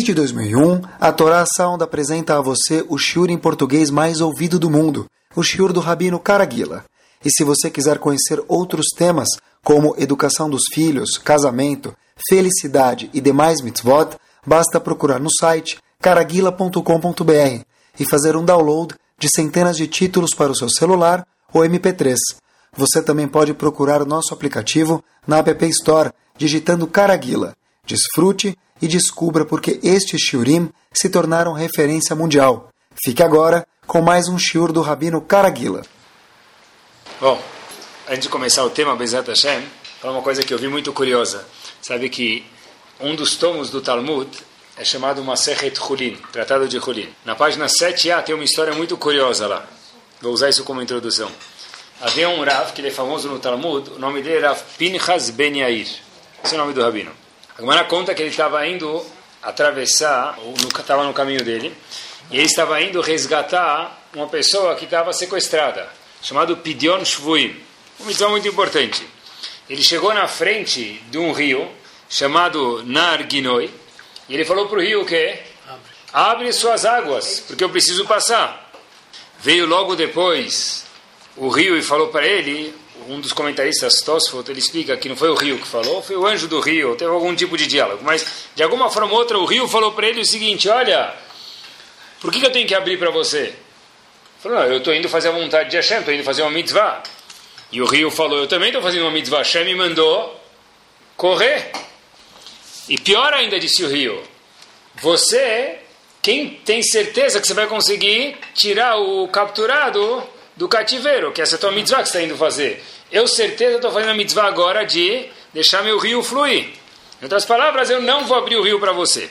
Desde 2001, a Torá Sound apresenta a você o shiur em português mais ouvido do mundo, o shiur do Rabino Caraguila. E se você quiser conhecer outros temas, como educação dos filhos, casamento, felicidade e demais mitzvot, basta procurar no site caraguila.com.br e fazer um download de centenas de títulos para o seu celular ou MP3. Você também pode procurar nosso aplicativo na App Store, digitando Caraguila. Desfrute e descubra porque estes shiurim se tornaram referência mundial. Fique agora com mais um shiur do Rabino Caraguila. Bom, antes de começar o tema Bezat Hashem, falar uma coisa que eu vi muito curiosa. Sabe que um dos tomos do Talmud é chamado Masechet Hulin, Tratado de Hulin. Na página 7a tem uma história muito curiosa lá. Vou usar isso como introdução. Havia um Rav, que ele é famoso no Talmud, o nome dele era Pinchas Ben Yair. Esse é o nome do Rabino. A conta que ele estava indo atravessar, estava no caminho dele, e ele estava indo resgatar uma pessoa que estava sequestrada chamado Pidion Shvuim. Uma mitzvah muito importante. Ele chegou na frente de um rio chamado Narginoi e ele falou para o rio? Abre. Abre suas águas, porque eu preciso passar. Veio logo depois o rio e falou para ele, um dos comentaristas Tosfot, ele explica que não foi o rio que falou, foi o anjo do rio, teve algum tipo de diálogo, mas de alguma forma ou outra o rio falou para ele o seguinte, olha, por que, que eu tenho que abrir para você? Falou, não, eu estou indo fazer a vontade de Hashem, estou indo fazer uma mitzvah. E o rio falou, eu também estou fazendo uma mitzvah. Hashem me mandou correr. E pior ainda, disse o rio, você, quem tem certeza que você vai conseguir tirar o capturado do cativeiro, que essa é a tua mitzvah que você está indo fazer. Eu certeza estou fazendo a mitzvah agora de deixar meu rio fluir. Em outras palavras, eu não vou abrir o rio para você.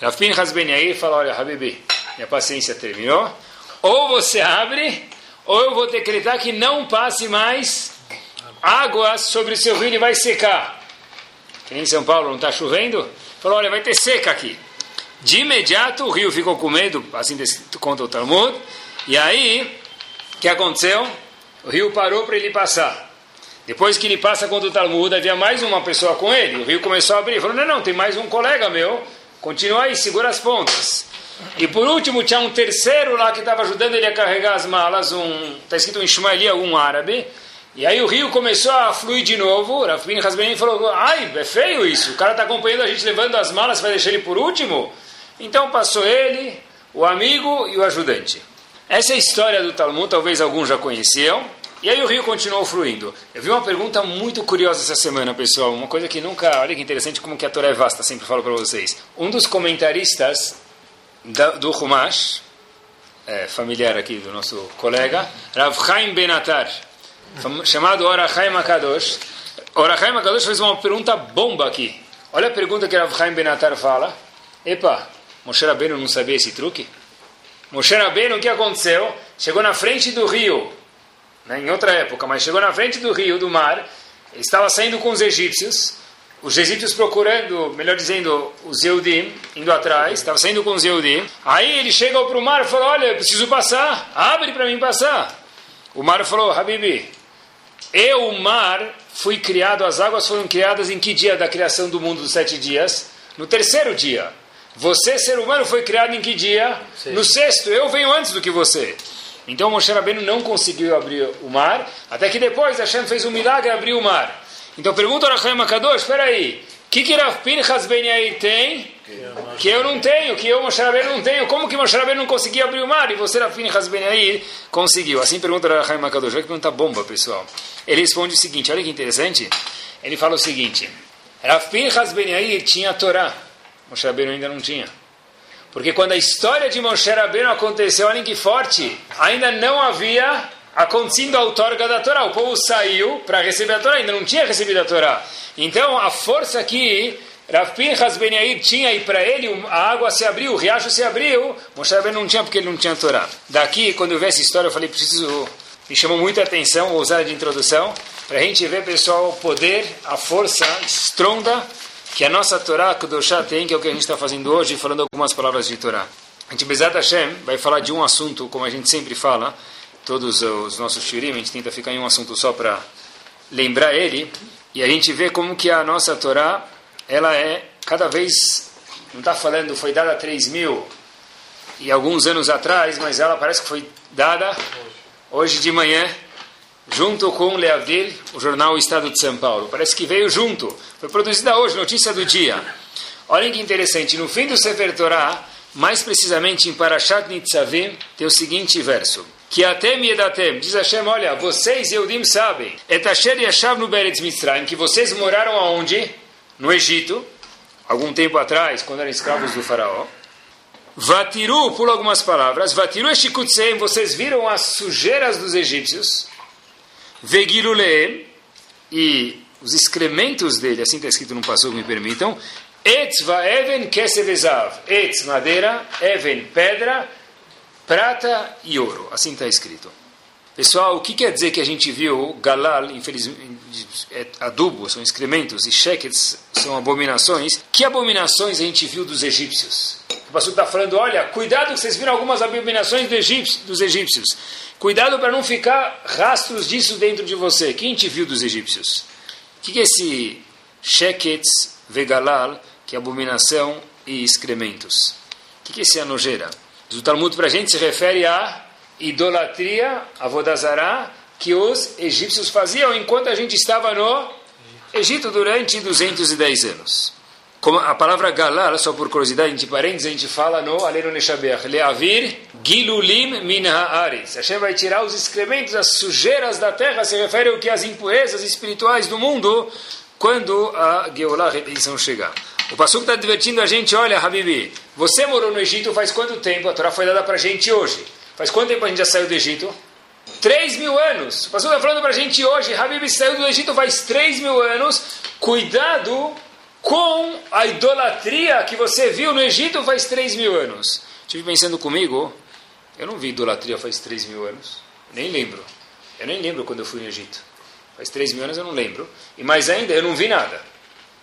Rafin Hasben aí fala, olha, Habibi, minha paciência terminou ou você abre, ou eu vou decretar que não passe mais água sobre o seu rio e vai secar. Que nem em São Paulo não está chovendo. Falou, olha, vai ter seca aqui. De imediato o rio ficou com medo, assim conta o Talmud. E aí, que aconteceu? O rio parou para ele passar. Depois que ele passa contra o Talmud, havia mais uma pessoa com ele. O rio começou a abrir. Ele falou, não, não, tem mais um colega meu. Continua aí, segura as pontas. E por último, tinha um terceiro lá que estava ajudando ele a carregar as malas, um está escrito um Ismaeli, algum árabe. E aí o rio começou a fluir de novo. Rafin Hasbenin falou: Ai, é feio isso. O cara está acompanhando a gente levando as malas, vai deixar ele por último? Então passou ele, o amigo e o ajudante. Essa é a história do Talmud, talvez alguns já conheciam. E aí o rio continuou fluindo. Eu vi uma pergunta muito curiosa essa semana, pessoal. Uma coisa que nunca. Olha que interessante como que a Torá é vasta, sempre falo para vocês. Um dos comentaristas do Humash, é, familiar aqui do nosso colega, Rav Chaim Benatar, chamado Orachaim Akadosh. Orachaim Akadosh fez uma pergunta bomba aqui. Olha a pergunta que Rav Chaim Benatar fala. Epa, Moshe Rabbeinu não sabia esse truque? Moshe Rabbeinu, o que aconteceu? Chegou na frente do rio, né, em outra época, mas chegou na frente do rio, do mar, estava saindo com os egípcios, os egípcios procurando, melhor dizendo, os Eudim, indo atrás, estava saindo com os Eudim. Aí ele chega para o mar e fala: Olha, eu preciso passar, abre para mim passar. O mar falou: Habibi, eu, o mar, fui criado, as águas foram criadas em que dia da criação do mundo dos sete dias? No terceiro dia. Você, ser humano, foi criado em que dia? Sim. No sexto. Eu venho antes do que você. Então Moshe Rabbeinu não conseguiu abrir o mar, até que depois Hashem fez um milagre e abriu o mar. Então pergunta ao Rachaim Akadosh, espera aí, o que que Rav Pinchas Ben Yair tem que eu não tenho, que eu, Moshe Rabbeinu, não tenho? Como que Moshe Rabbeinu não conseguiu abrir o mar e você, Rav Pinchas Ben Yair, conseguiu? Assim pergunta o Rachaim Akadosh, vai que pergunta bomba, pessoal. Ele responde o seguinte, olha que interessante, ele fala o seguinte, Rav Pinchas Ben Yair tinha a Torá, Moshe Rabbeinu ainda não tinha. Porque quando a história de Moshe Rabbeinu aconteceu, olhem que forte, ainda não havia acontecendo a outorga da Torá. O povo saiu para receber a Torá, ainda não tinha recebido a Torá. Então, a força que Rav Pinchas Ben Yair tinha e para ele a água se abriu, o riacho se abriu, Moshe Rabbeinu não tinha porque ele não tinha Torá. Daqui, quando eu vi essa história, eu falei, preciso... Me chamou muita atenção, usar de introdução, para a gente ver, pessoal, o poder, a força estronda que a nossa Torá Kudoshá tem, que é o que a gente está fazendo hoje, falando algumas palavras de Torá. A gente, Bezat Hashem, vai falar de um assunto, como a gente sempre fala, todos os nossos shirim, a gente tenta ficar em um assunto só para lembrar ele, e a gente vê como que a nossa Torá, ela é cada vez não está falando foi dada 3 mil e alguns anos atrás, mas ela parece que foi dada hoje de manhã, junto com Leavdil, o jornal Estado de São Paulo. Parece que veio junto. Foi produzida hoje, notícia do dia. Olhem que interessante, no fim do Sefer Torah, mais precisamente em Parashat Nitzavim, tem o seguinte verso. Que até Miedatem, diz Hashem, olha, vocês, Eudim, sabem, Etasher Yashav no Beretz Mitzrayim, que vocês moraram aonde? No Egito, algum tempo atrás, quando eram escravos do faraó. Vatiru, por algumas palavras, Vatiru Eshikutseim, vocês viram as sujeiras dos egípcios. Vegiluleem, e os excrementos dele, assim está escrito no passo, me permitam. Etz even kesevezav. Etz, madeira, even, pedra, prata e ouro. Assim está escrito. Pessoal, o que quer dizer que a gente viu galal, infelizmente, é adubo, são excrementos, e shekets são abominações? Que abominações a gente viu dos egípcios? O pastor está falando, olha, cuidado que vocês viram algumas abominações dos egípcios. Cuidado para não ficar rastros disso dentro de você. Quem te viu dos egípcios? O que é esse shekets vegalal, que é abominação e excrementos? O que é esse a nojeira? O Talmud para a gente se refere a idolatria, a Vodazará, que os egípcios faziam enquanto a gente estava no Egito durante 210 anos. Como a palavra galar, só por curiosidade, entre parênteses, a gente fala no Aleno Neshaber, Leavir Gilulim Min Haaretz. Hashem vai tirar os excrementos, as sujeiras da terra, se refere ao que as impurezas espirituais do mundo, quando a Geulah, a redenção, chegar. O Passuco está divertindo a gente, olha, Habibi, você morou no Egito faz quanto tempo? A Torá foi dada para a gente hoje. Faz quanto tempo a gente já saiu do Egito? Três mil anos. O pastor está falando para a gente hoje, Habib saiu do Egito faz três mil anos. Cuidado com a idolatria que você viu no Egito faz três mil anos. Estive pensando comigo, eu não vi idolatria faz três mil anos. Nem lembro. Eu nem lembro quando eu fui no Egito. Faz três mil anos eu não lembro. E mais ainda, eu não vi nada.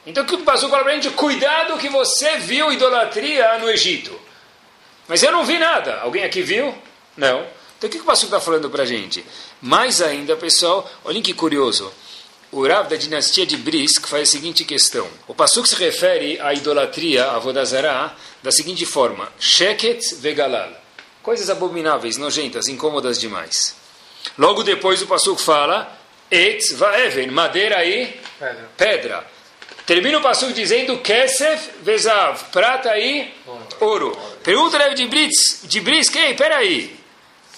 Então o que o pastor fala para a gente? Cuidado que você viu idolatria no Egito. Mas eu não vi nada. Alguém aqui viu? Não. Então o que o pastor está falando para a gente? Mais ainda, pessoal, olhem que curioso. O Rav da dinastia de Brisk faz a seguinte questão. O Passuk se refere à idolatria, a Vodazara, da seguinte forma: Sheket vegalal. Coisas abomináveis, nojentas, incômodas demais. Logo depois o Passuk fala: Etz vaeven, madeira e pedra. pedra. Termina o Passuk dizendo Kesef vezav, prata e ouro. Pergunta Rav de Brisk, ei, peraí.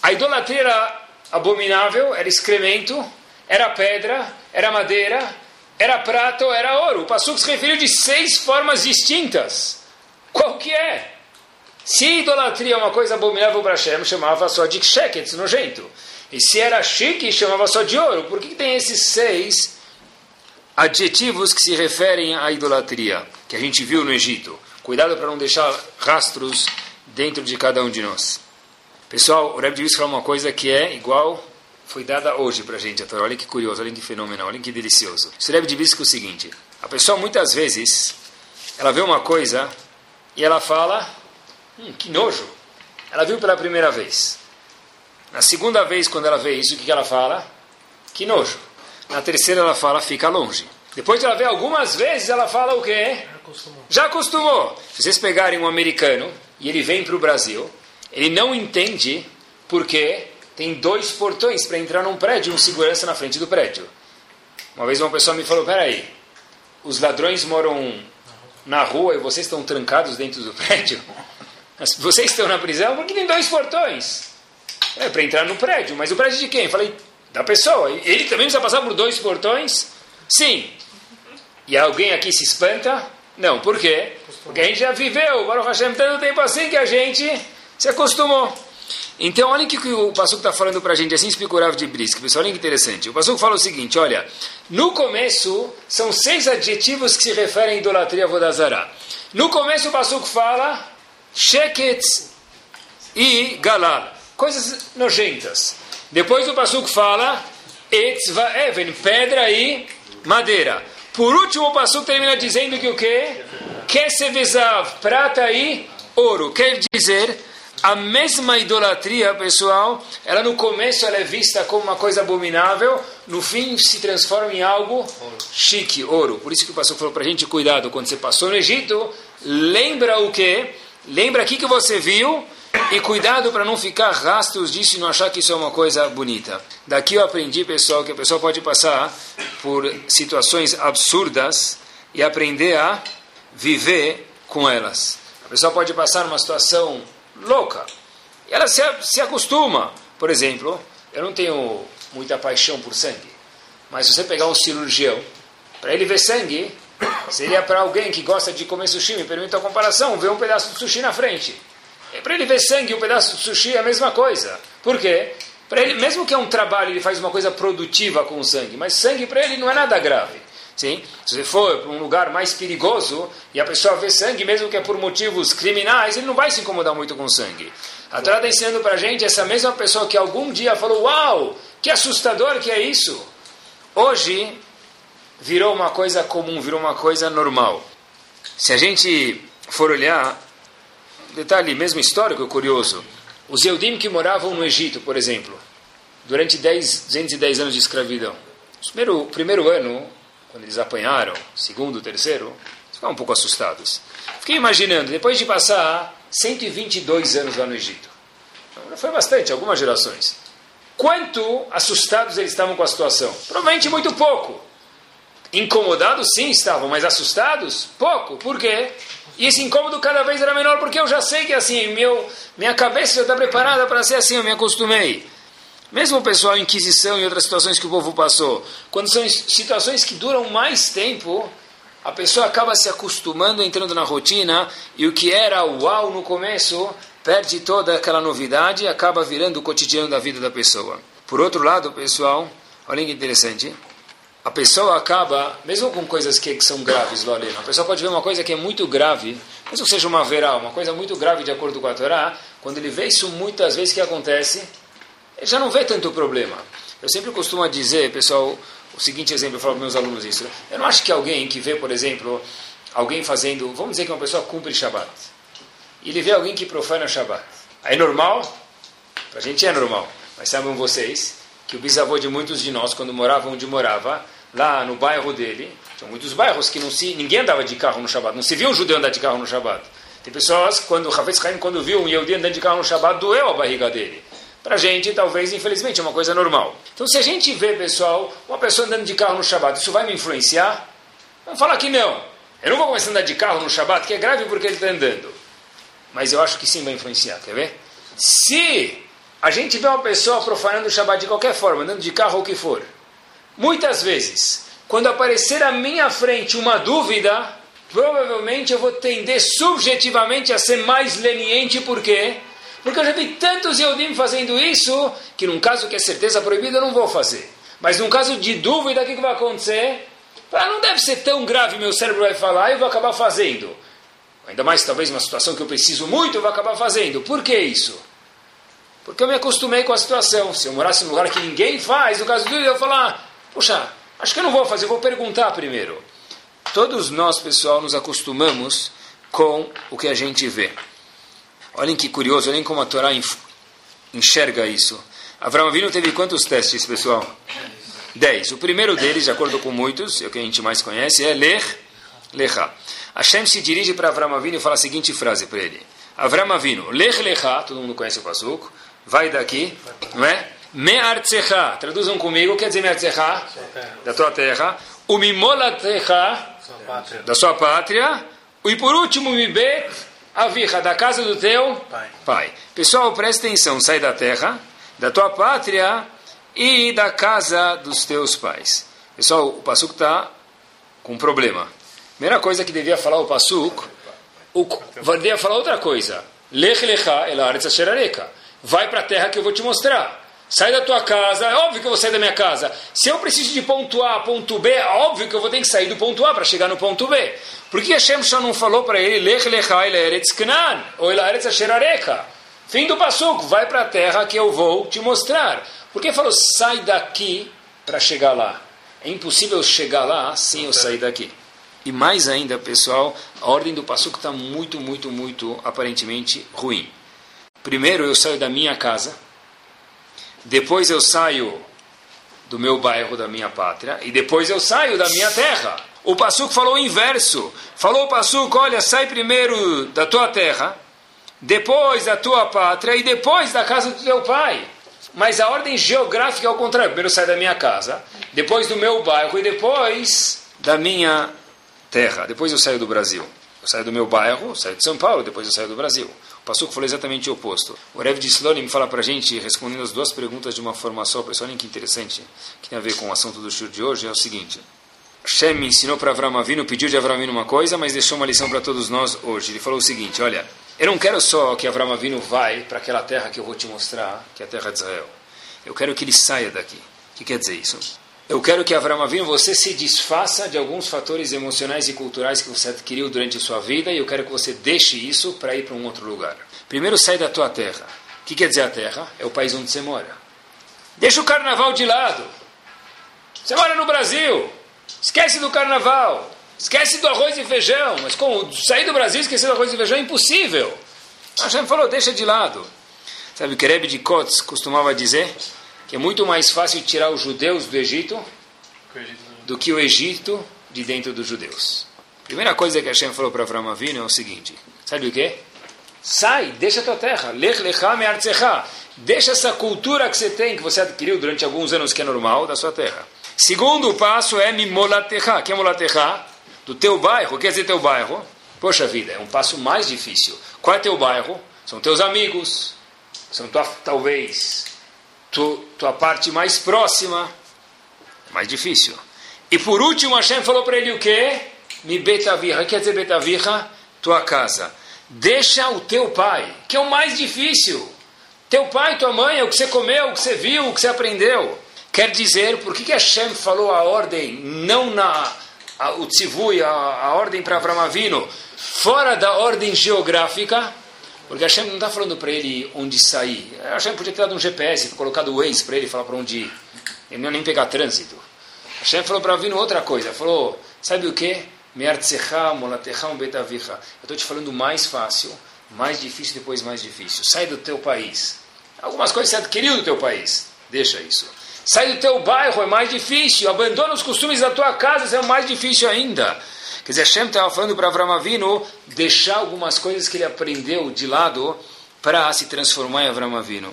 A idolatria era abominável, era excremento, era pedra, era madeira, era prata ou era ouro. O Passuco se referiu de seis formas distintas. Qual que é? Se idolatria é uma coisa abominável para Hashem, chamava só de shekets, nojento. E se era chique, chamava só de ouro. Por que, que tem esses seis adjetivos que se referem à idolatria, que a gente viu no Egito? Cuidado para não deixar rastros dentro de cada um de nós. Pessoal, o Rebbe Divis fala uma coisa que é igual, foi dada hoje para a gente, a Torá. Olha que curioso, olha que fenomenal, olha que delicioso. O Rebbe Divis é o seguinte, a pessoa muitas vezes, ela vê uma coisa e ela fala, hum, que nojo. Ela viu pela primeira vez. Na segunda vez, quando ela vê isso, o que ela fala? Que nojo. Na terceira, ela fala, fica longe. Depois de ela ver algumas vezes, ela fala o quê? Já acostumou. Já acostumou. Se vocês pegarem um americano e ele vem para o Brasil, ele não entende porque tem dois portões para entrar num prédio, um segurança na frente do prédio. Uma vez uma pessoa me falou: peraí, os ladrões moram na rua e vocês estão trancados dentro do prédio? Vocês estão na prisão porque tem dois portões. É para entrar no prédio, mas o prédio de quem? Eu falei, da pessoa. Ele também precisa passar por dois portões? Sim. E alguém aqui se espanta? Não, por quê? Porque a gente já viveu, Baruch Hashem, tanto tempo assim que a gente se acostumou. Então, olha o que o Passuco está falando para a gente, assim explica de Brisk, pessoal, olha que interessante. O Passuco fala o seguinte, olha, no começo, são seis adjetivos que se referem à idolatria Vodazara. No começo, o Passuco fala Sheket e Galal, coisas nojentas. Depois o Passuco fala Etzva Even, pedra e madeira. Por último, o Passuco termina dizendo que o quê? Kesevezav, prata e ouro. Quer dizer A mesma idolatria, pessoal, ela no começo ela é vista como uma coisa abominável, no fim se transforma em algo chique, ouro. Por isso que o pastor falou para a gente, cuidado, quando você passou no Egito, lembra o quê? Lembra aqui que você viu e cuidado para não ficar rastros disso e não achar que isso é uma coisa bonita. Daqui eu aprendi, pessoal, que a pessoa pode passar por situações absurdas e aprender a viver com elas. A pessoa pode passar numa situação louca. E ela se, se acostuma. Por exemplo, eu não tenho muita paixão por sangue. Mas se você pegar um cirurgião, para ele ver sangue, seria para alguém que gosta de comer sushi, me permita a comparação, ver um pedaço de sushi na frente. Para ele ver sangue um pedaço de sushi é a mesma coisa. Por quê? Para ele, mesmo que é um trabalho, ele faz uma coisa produtiva com o sangue, mas sangue para ele não é nada grave. Sim? Se você for para um lugar mais perigoso e a pessoa vê sangue, mesmo que é por motivos criminais, ele não vai se incomodar muito com sangue. A Torá está ensinando para a gente essa mesma pessoa que algum dia falou: Uau, que assustador que é isso! Hoje virou uma coisa comum, virou uma coisa normal. Se a gente for olhar, detalhe mesmo histórico curioso: os Eudim que moravam no Egito, por exemplo, durante 10, 210 anos de escravidão. O primeiro, primeiro ano, quando eles apanharam, segundo, terceiro, ficaram um pouco assustados. Fiquei imaginando, depois de passar 122 anos lá no Egito, não foi bastante, algumas gerações, quanto assustados eles estavam com a situação? Provavelmente muito pouco. Incomodados sim estavam, mas assustados? Pouco. Por quê? E esse incômodo cada vez era menor, porque eu já sei que assim, meu, minha cabeça já está preparada para ser assim, eu me acostumei. Mesmo o pessoal em Inquisição e outras situações que o povo passou, quando são situações que duram mais tempo, a pessoa acaba se acostumando, entrando na rotina, e o que era uau no começo, perde toda aquela novidade e acaba virando o cotidiano da vida da pessoa. Por outro lado, pessoal, olha que interessante, a pessoa acaba, mesmo com coisas que são graves, Lolena, a pessoa pode ver uma coisa que é muito grave, mesmo que seja uma verá, uma coisa muito grave de acordo com a Torá, quando ele vê isso muitas vezes, que acontece? Já não vê tanto problema. Eu sempre costumo dizer, pessoal, o seguinte exemplo, eu falo para meus alunos isso. Eu não acho que alguém que vê, por exemplo, alguém fazendo, vamos dizer que uma pessoa cumpre Shabbat, e ele vê alguém que profana Shabbat. Aí é normal? Para a gente é normal. Mas sabem vocês que o bisavô de muitos de nós, quando morava onde morava, lá no bairro dele, tinha muitos bairros que não se, ninguém andava de carro no Shabbat, não se viu um judeu andar de carro no Shabbat. Tem pessoas, quando o Haim, quando viu um Yehudi andando de carro no Shabbat, doeu a barriga dele. Para a gente, talvez, infelizmente, é uma coisa normal. Então, se a gente vê, pessoal, uma pessoa andando de carro no Shabat, isso vai me influenciar? Vamos falar que não. Eu não vou começar a andar de carro no Shabat, que é grave porque ele está andando. Mas eu acho que sim vai influenciar, quer ver? Se a gente vê uma pessoa profanando o Shabat de qualquer forma, andando de carro ou o que for, muitas vezes, quando aparecer à minha frente uma dúvida, provavelmente eu vou tender subjetivamente a ser mais leniente, por quê? Porque eu já vi tantos Yehudim fazendo isso, que num caso que é certeza proibida, eu não vou fazer. Mas num caso de dúvida, o que, que vai acontecer? Ah, não deve ser tão grave, meu cérebro vai falar, eu vou acabar fazendo. Ainda mais, talvez, uma situação que eu preciso muito, eu vou acabar fazendo. Por que isso? Porque eu me acostumei com a situação. Se eu morasse num lugar que ninguém faz, no caso do eu vou falar, puxa, acho que eu não vou fazer, eu vou perguntar primeiro. Todos nós, pessoal, nos acostumamos com o que a gente vê. Olhem que curioso, olhem como a Torá enxerga isso. Avram Avinu teve quantos testes, pessoal? Dez. O primeiro deles, de acordo com muitos, é o que a gente mais conhece, é Ler, Lecha. Hashem se dirige para Avram Avinu e fala a seguinte frase para ele. Avram Avinu, Lech Lecha, todo mundo conhece o Pasuk, vai daqui, não é? Me'artzecha, traduzam comigo, quer dizer Me'artzecha? Da tua terra. Umimolatecha, da sua pátria. E por último, Mibet, Avicha, da casa do teu pai. pai. Pessoal, presta atenção, sai da terra, da tua pátria e da casa dos teus pais. Pessoal, o Passuco está com um problema. Primeira coisa que devia falar o Passuco, o, devia falar outra coisa. Lech lecha el Vai para a terra que eu vou te mostrar. Sai da tua casa, é óbvio que eu vou sair da minha casa. Se eu preciso de ponto A a ponto B, é óbvio que eu vou ter que sair do ponto A para chegar no ponto B. Por que Hashem só não falou para ele, Lech lechai eretz knan, ou eretz asherareka? Fim do passuco, vai para a terra que eu vou te mostrar. Por que falou, sai daqui para chegar lá? É impossível chegar lá sem eu sair daqui. E mais ainda, pessoal, a ordem do passuco está muito, muito, muito, aparentemente, ruim. primeiro eu saio da minha casa, depois eu saio do meu bairro, da minha pátria, e depois eu saio da minha terra. O Passuco falou o inverso. Falou o Passuco, olha, sai primeiro da tua terra, depois da tua pátria e depois da casa do teu pai. Mas a ordem geográfica é o contrário. Primeiro sai da minha casa, depois do meu bairro e depois da minha terra. Depois eu saio do Brasil. Eu saio do meu bairro, saio de São Paulo, depois eu saio do Brasil. O Passuco falou exatamente o oposto. O Rev de Slonim fala para a gente, respondendo as duas perguntas de uma forma só, pessoal, olha que interessante, que tem a ver com o assunto do show de hoje, é o seguinte. Shem ensinou para Avram Avinu, pediu de Avram Avinu uma coisa, mas deixou uma lição para todos nós hoje. Ele falou o seguinte, olha, eu não quero só que Avram Avinu vai para aquela terra que eu vou te mostrar, que é a terra de Israel. Eu quero que ele saia daqui. O que quer dizer isso? Eu quero que Avram Avinu, você se desfaça de alguns fatores emocionais e culturais que você adquiriu durante a sua vida e eu quero que você deixe isso para ir para um outro lugar. Primeiro, sai da tua terra. O que quer dizer a terra? É o país onde você mora. Deixa o carnaval de lado. Você mora no Brasil. Esquece do carnaval. Esquece do arroz e feijão. Mas como sair do Brasil esquecer do arroz e feijão é impossível. A Hashem falou, deixa de lado. Sabe o que Rebbe de Kotz costumava dizer? Que é muito mais fácil tirar os judeus do Egito do que o Egito de dentro dos judeus. Primeira coisa que Hashem falou para Avram Avinu é o seguinte: sabe o que? Sai, deixa a tua terra, lech lecha me Deixa essa cultura que você tem, que você adquiriu durante alguns anos, que é normal, da sua terra. Segundo passo é mimolatecha. Que é molatecha? Do teu bairro. Quer dizer teu bairro? Poxa vida, é um passo mais difícil. Qual é teu bairro? São teus amigos. São tua, talvez tu, tua parte mais próxima, mais difícil. E por último, Hashem falou para ele o quê? Mi betavirra. Quer dizer betavirra? Tua casa. Deixa o teu pai, que é o mais difícil. Teu pai, tua mãe, é o que você comeu, o que você viu, o que você aprendeu. Quer dizer, por que, que Hashem falou a ordem, não na a, o tzivui, a, a ordem para Avramavino, fora da ordem geográfica? Porque Hashem não está falando para ele onde sair. Hashem podia ter dado um GPS, colocado o Waze para ele falar para onde ir. Ele não ia nem pegar trânsito. Hashem falou para vir outra coisa. Falou, sabe o que? Eu estou te falando mais fácil, mais difícil, depois mais difícil. Sai do teu país. Algumas coisas você adquiriu do teu país. Deixa isso. Sai do teu bairro, é mais difícil. Abandona os costumes da tua casa, é mais difícil ainda. Quer dizer, Hashem estava falando para Avram Avinu deixar algumas coisas que ele aprendeu de lado para se transformar em Avram Avinu.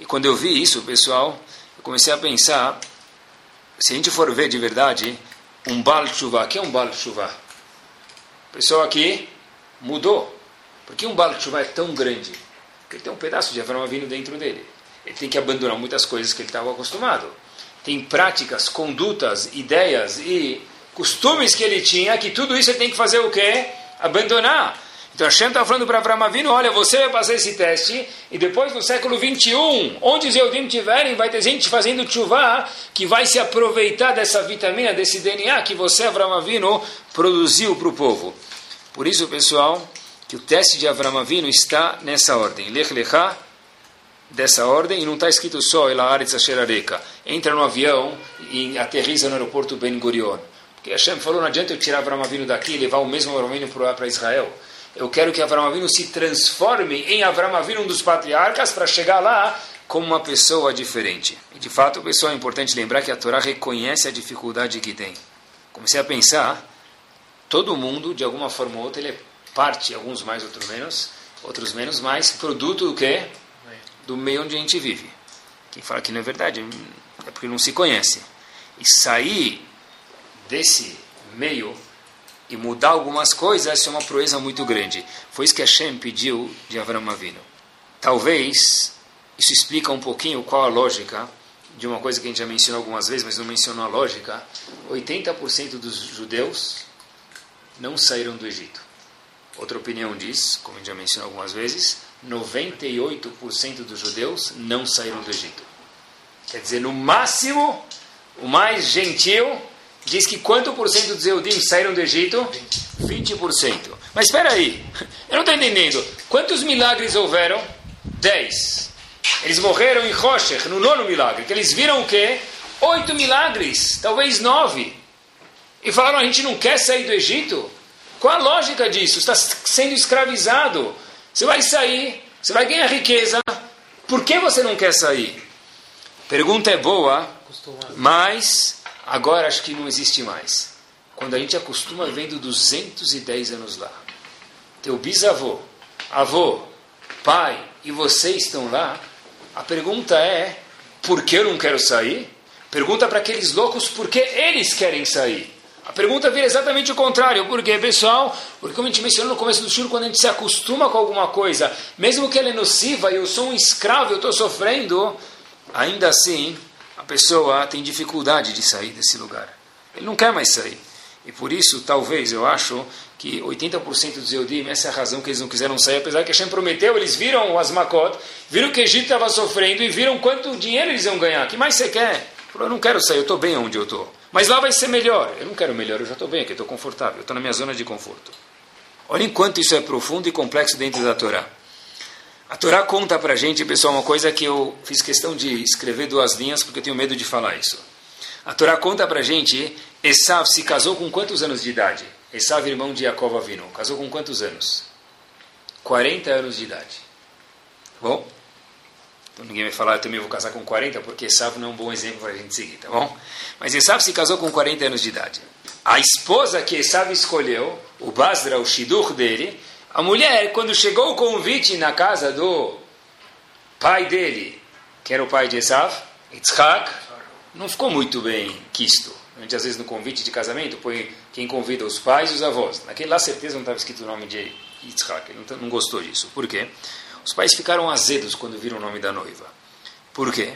E quando eu vi isso, pessoal, eu comecei a pensar, se a gente for ver de verdade, um Baal Tshuva, o que é um Baal Tshuva? O pessoal aqui mudou. Por que um Baal Tshuva é tão grande? Porque tem um pedaço de Avram Avinu dentro dele. Ele tem que abandonar muitas coisas que ele estava acostumado. Tem práticas, condutas, ideias e costumes que ele tinha, que tudo isso ele tem que fazer o quê? Abandonar. Então Hashem está falando para Avraham Avinu, olha, você vai passar esse teste, e depois no século 21, onde os Eudim tiverem, vai ter gente fazendo chuvá, que vai se aproveitar dessa vitamina, desse DNA que você, Avraham Avinu, produziu para o povo. Por isso, pessoal, que o teste de Avraham Avinu está nessa ordem. Lech Lechá, dessa ordem, e não está escrito só Elaharetz Asherareka. Entra no avião e aterriza no aeroporto Ben Gurion. Que Hashem falou, não adianta eu tirar Avram Avinu daqui e levar o mesmo Avram para Israel. Eu quero que Avram Avinu se transforme em Avram Avinu, um dos patriarcas, para chegar lá como uma pessoa diferente. E de fato, pessoal, é importante lembrar que a Torá reconhece a dificuldade que tem. Comecei a pensar, todo mundo, de alguma forma ou outra, ele é parte, alguns mais, outros menos, outros menos, mais produto do que? Do meio onde a gente vive. Quem fala que não é verdade é porque não se conhece. E sair desse meio e mudar algumas coisas, essa é uma proeza muito grande. Foi isso que Hashem pediu de Avram Avinu. Talvez isso explica um pouquinho qual a lógica de uma coisa que a gente já mencionou algumas vezes, mas não mencionou a lógica. 80% dos judeus não saíram do Egito. Outra opinião diz, como a gente já mencionou algumas vezes, 98% dos judeus não saíram do Egito. Quer dizer, no máximo, o mais gentil diz que quanto por cento dos Eudim saíram do Egito? 20%. Mas espera aí, eu não estou entendendo. Quantos milagres houveram? 10. Eles morreram em Rocher, no nono milagre. Que eles viram o quê? Oito milagres, talvez nove. E falaram, a gente não quer sair do Egito? Qual a lógica disso? Está sendo escravizado. Você vai sair, Você vai ganhar riqueza. Por que você não quer sair? Pergunta é boa, mas agora acho que não existe mais. Quando a gente acostuma vendo 210 anos lá, teu bisavô, avô, pai e você estão lá, a pergunta é: por que eu não quero sair? Pergunta para aqueles loucos por que eles querem sair. A pergunta vira exatamente o contrário. Por quê, pessoal? Porque, como a gente mencionou no começo do show, quando a gente se acostuma com alguma coisa, mesmo que ela é nociva e eu sou um escravo, eu estou sofrendo, ainda assim, a pessoa tem dificuldade de sair desse lugar. Ele não quer mais sair. E por isso, talvez, eu acho que 80% dos Eudim, essa é a razão que eles não quiseram sair, apesar que Hashem prometeu, eles viram o Asmakot, viram que o Egito estava sofrendo e viram quanto dinheiro eles iam ganhar. Que mais você quer? Eu não quero sair, eu estou bem onde eu estou. Mas lá vai ser melhor. Eu não quero melhor, eu já estou bem aqui, estou confortável, estou na minha zona de conforto. Olha enquanto isso é profundo e complexo dentro da Torá. A Torá conta para a gente, pessoal, uma coisa que eu fiz questão de escrever duas linhas porque eu tenho medo de falar isso. A Torá conta para a gente, Esav se casou com quantos anos de idade? Esav, irmão de Jacob Avinu, casou com quantos anos? 40 anos de idade. Bom, então ninguém vai falar, eu também vou casar com 40, porque Esav não é um bom exemplo para a gente seguir, tá bom? Mas Esav se casou com 40 anos de idade. A esposa que Esav escolheu, o Basra, o Shidur dele, a mulher, quando chegou o convite na casa do pai dele, que era o pai de Esav, Yitzhak, não ficou muito bem quisto. A gente, às vezes, no convite de casamento, põe quem convida os pais e os avós. Naquele lá, certeza, não estava escrito o nome de Yitzhak. Ele não, não gostou disso. Por quê? Os pais ficaram azedos quando viram o nome da noiva. Por quê?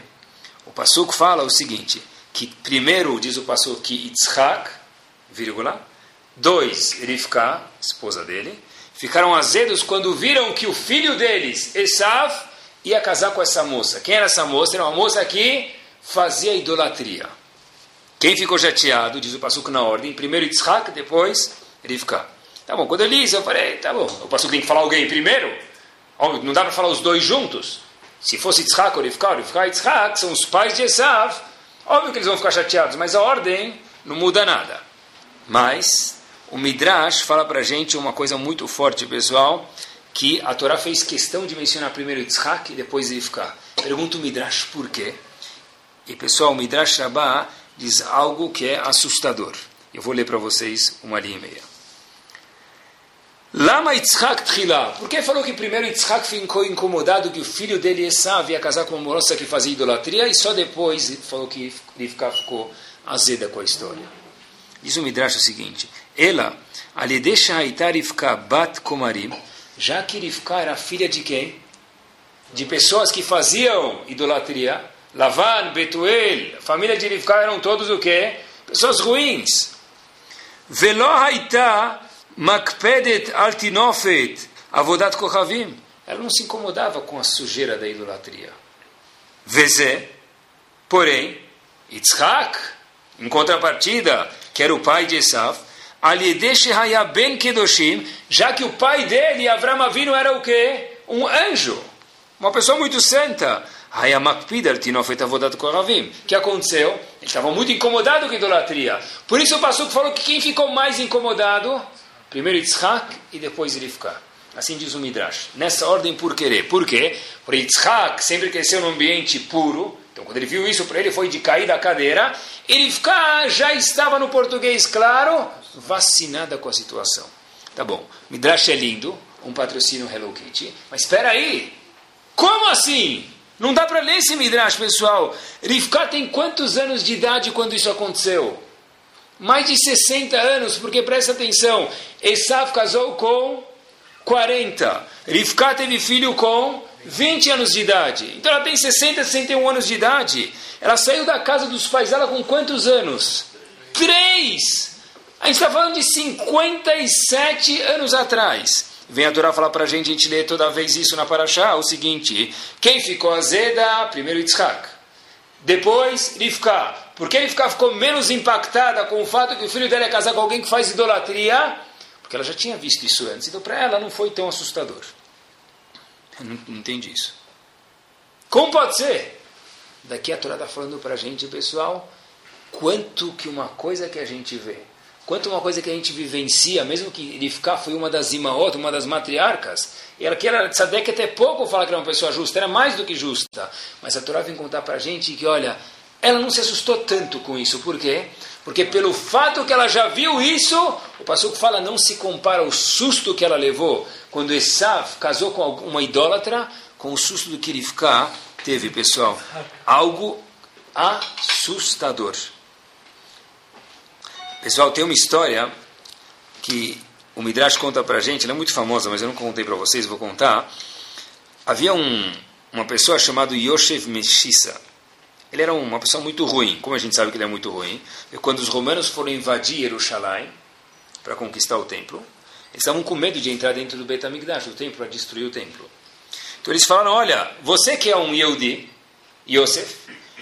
O Passuco fala o seguinte, que primeiro diz o Passuco que Yitzhak, vírgula, dois, Rivka, esposa dele, ficaram azedos quando viram que o filho deles, Esav, ia casar com essa moça. Quem era essa moça? Era uma moça que fazia idolatria. Quem ficou chateado, diz o Passuco na ordem, primeiro Yitzhak, depois Rivka. Tá bom, quando eu li isso, eu falei, tá bom, o Passuco tem que falar alguém primeiro? Óbvio, não dá para falar os dois juntos. Se fosse Yitzhak ou Rivka, Rivka e são os pais de Esav, óbvio que eles vão ficar chateados, mas a ordem não muda nada. Mas o Midrash fala para a gente uma coisa muito forte, pessoal, que a Torá fez questão de mencionar primeiro Yitzhak e depois Rivka. Pergunta o Midrash por quê. E pessoal, o Midrash Rabbah diz algo que é assustador. Eu vou ler para vocês uma linha e meia. Lama Yitzhak Tchila. Por que falou que primeiro Yitzhak ficou incomodado que o filho dele, Esav, ia casar com uma moça que fazia idolatria e só depois falou que Rivka ficou azeda com a história? Diz o Midrash o seguinte: Ela, Alidesha Haitar Rivka Bat Komarim, já que Rivka era filha de quem? De pessoas que faziam idolatria. Lavan, Betuel, a família de Rivka eram todos o quê? Pessoas ruins. Velo Haitar Makpedet altinofet avodat kochavim. Ela não se incomodava com a sujeira da idolatria. Vezé, porém, Yitzhak, em contrapartida, que era o pai de Aliedesh ben Kedoshim, já que o pai dele, Avram Avinu, era o quê? Um anjo, uma pessoa muito santa. O que aconteceu? Ele estava muito incomodado com a idolatria. Por isso o Passuco falou que quem ficou mais incomodado Primeiro Yitzhak e depois Rivka. Assim diz o Midrash. Nessa ordem por querer. Por quê? Porque Yitzhak sempre cresceu num ambiente puro. Então, quando ele viu isso, para ele foi de cair da cadeira. E Rivka já estava no português, claro, vacinada com a situação. Tá bom. Midrash é lindo. Um patrocínio Hello Kitty. Mas espera aí. Como assim? Não dá para ler esse Midrash, pessoal. Rivka tem quantos anos de idade quando isso aconteceu? mais de 60 anos, porque presta atenção, Esav casou com 40, Rivka teve filho com 20 anos de idade, então ela tem 60, 61 anos de idade. Ela saiu da casa dos pais dela com quantos anos? Três! A gente está falando de 57 anos atrás. Vem a Torá falar para a gente, a gente lê toda vez isso na Paraxá, o seguinte, quem ficou azeda? Primeiro Yitzhak. Depois Rivka. Porque ele ficou menos impactada com o fato que o filho dela é casar com alguém que faz idolatria? Porque ela já tinha visto isso antes. Então, para ela, não foi tão assustador. Eu não, não entendi isso. Como pode ser? Daqui a Torá está falando para a gente, pessoal, quanto que uma coisa que a gente vê, quanto uma coisa que a gente vivencia, mesmo que ele ficar foi uma das imaot, uma das matriarcas, ela que era tzadek até pouco falar que era uma pessoa justa, era mais do que justa. Mas a Torá vem contar para a gente que, olha, ela não se assustou tanto com isso. Por quê? Porque pelo fato que ela já viu isso, o Passuco fala, não se compara o susto que ela levou quando Esav casou com uma idólatra, com o susto do que ele ficar teve, pessoal. Algo assustador. Pessoal, tem uma história que o Midrash conta para a gente, ela é muito famosa, mas eu não contei para vocês, vou contar. Havia um, uma pessoa chamada Yoshev Meshissa. Ele era uma pessoa muito ruim, como a gente sabe que ele é muito ruim. E quando os romanos foram invadir Jerusalém para conquistar o templo, eles estavam com medo de entrar dentro do Bet HaMikdash, o templo, para destruir o templo. Então eles falaram, olha, você que é um Yehudi, Yosef,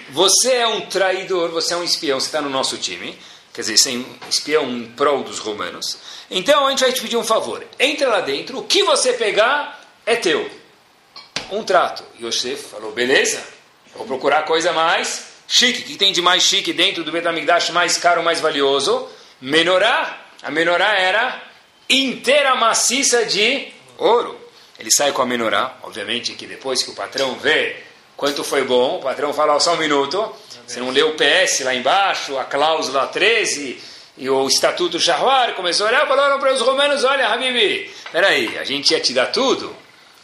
você é um traidor, você é um espião, você está no nosso time, quer dizer, é um espião em prol dos romanos. Então a gente vai te pedir um favor. Entra lá dentro, o que você pegar é teu. Um trato. Yosef falou, beleza, vou procurar coisa mais chique. O que tem de mais chique dentro do Betamigdash, mais caro, mais valioso? Menorá. A menorá era inteira maciça de ouro. Ele sai com a menorá, obviamente que depois que o patrão vê quanto foi bom, o patrão fala, só um minuto, você não leu o PS lá embaixo, a cláusula 13 e o estatuto Shahwar, começou a olhar, falaram para os romanos, olha, Habibi, peraí, a gente ia te dar tudo,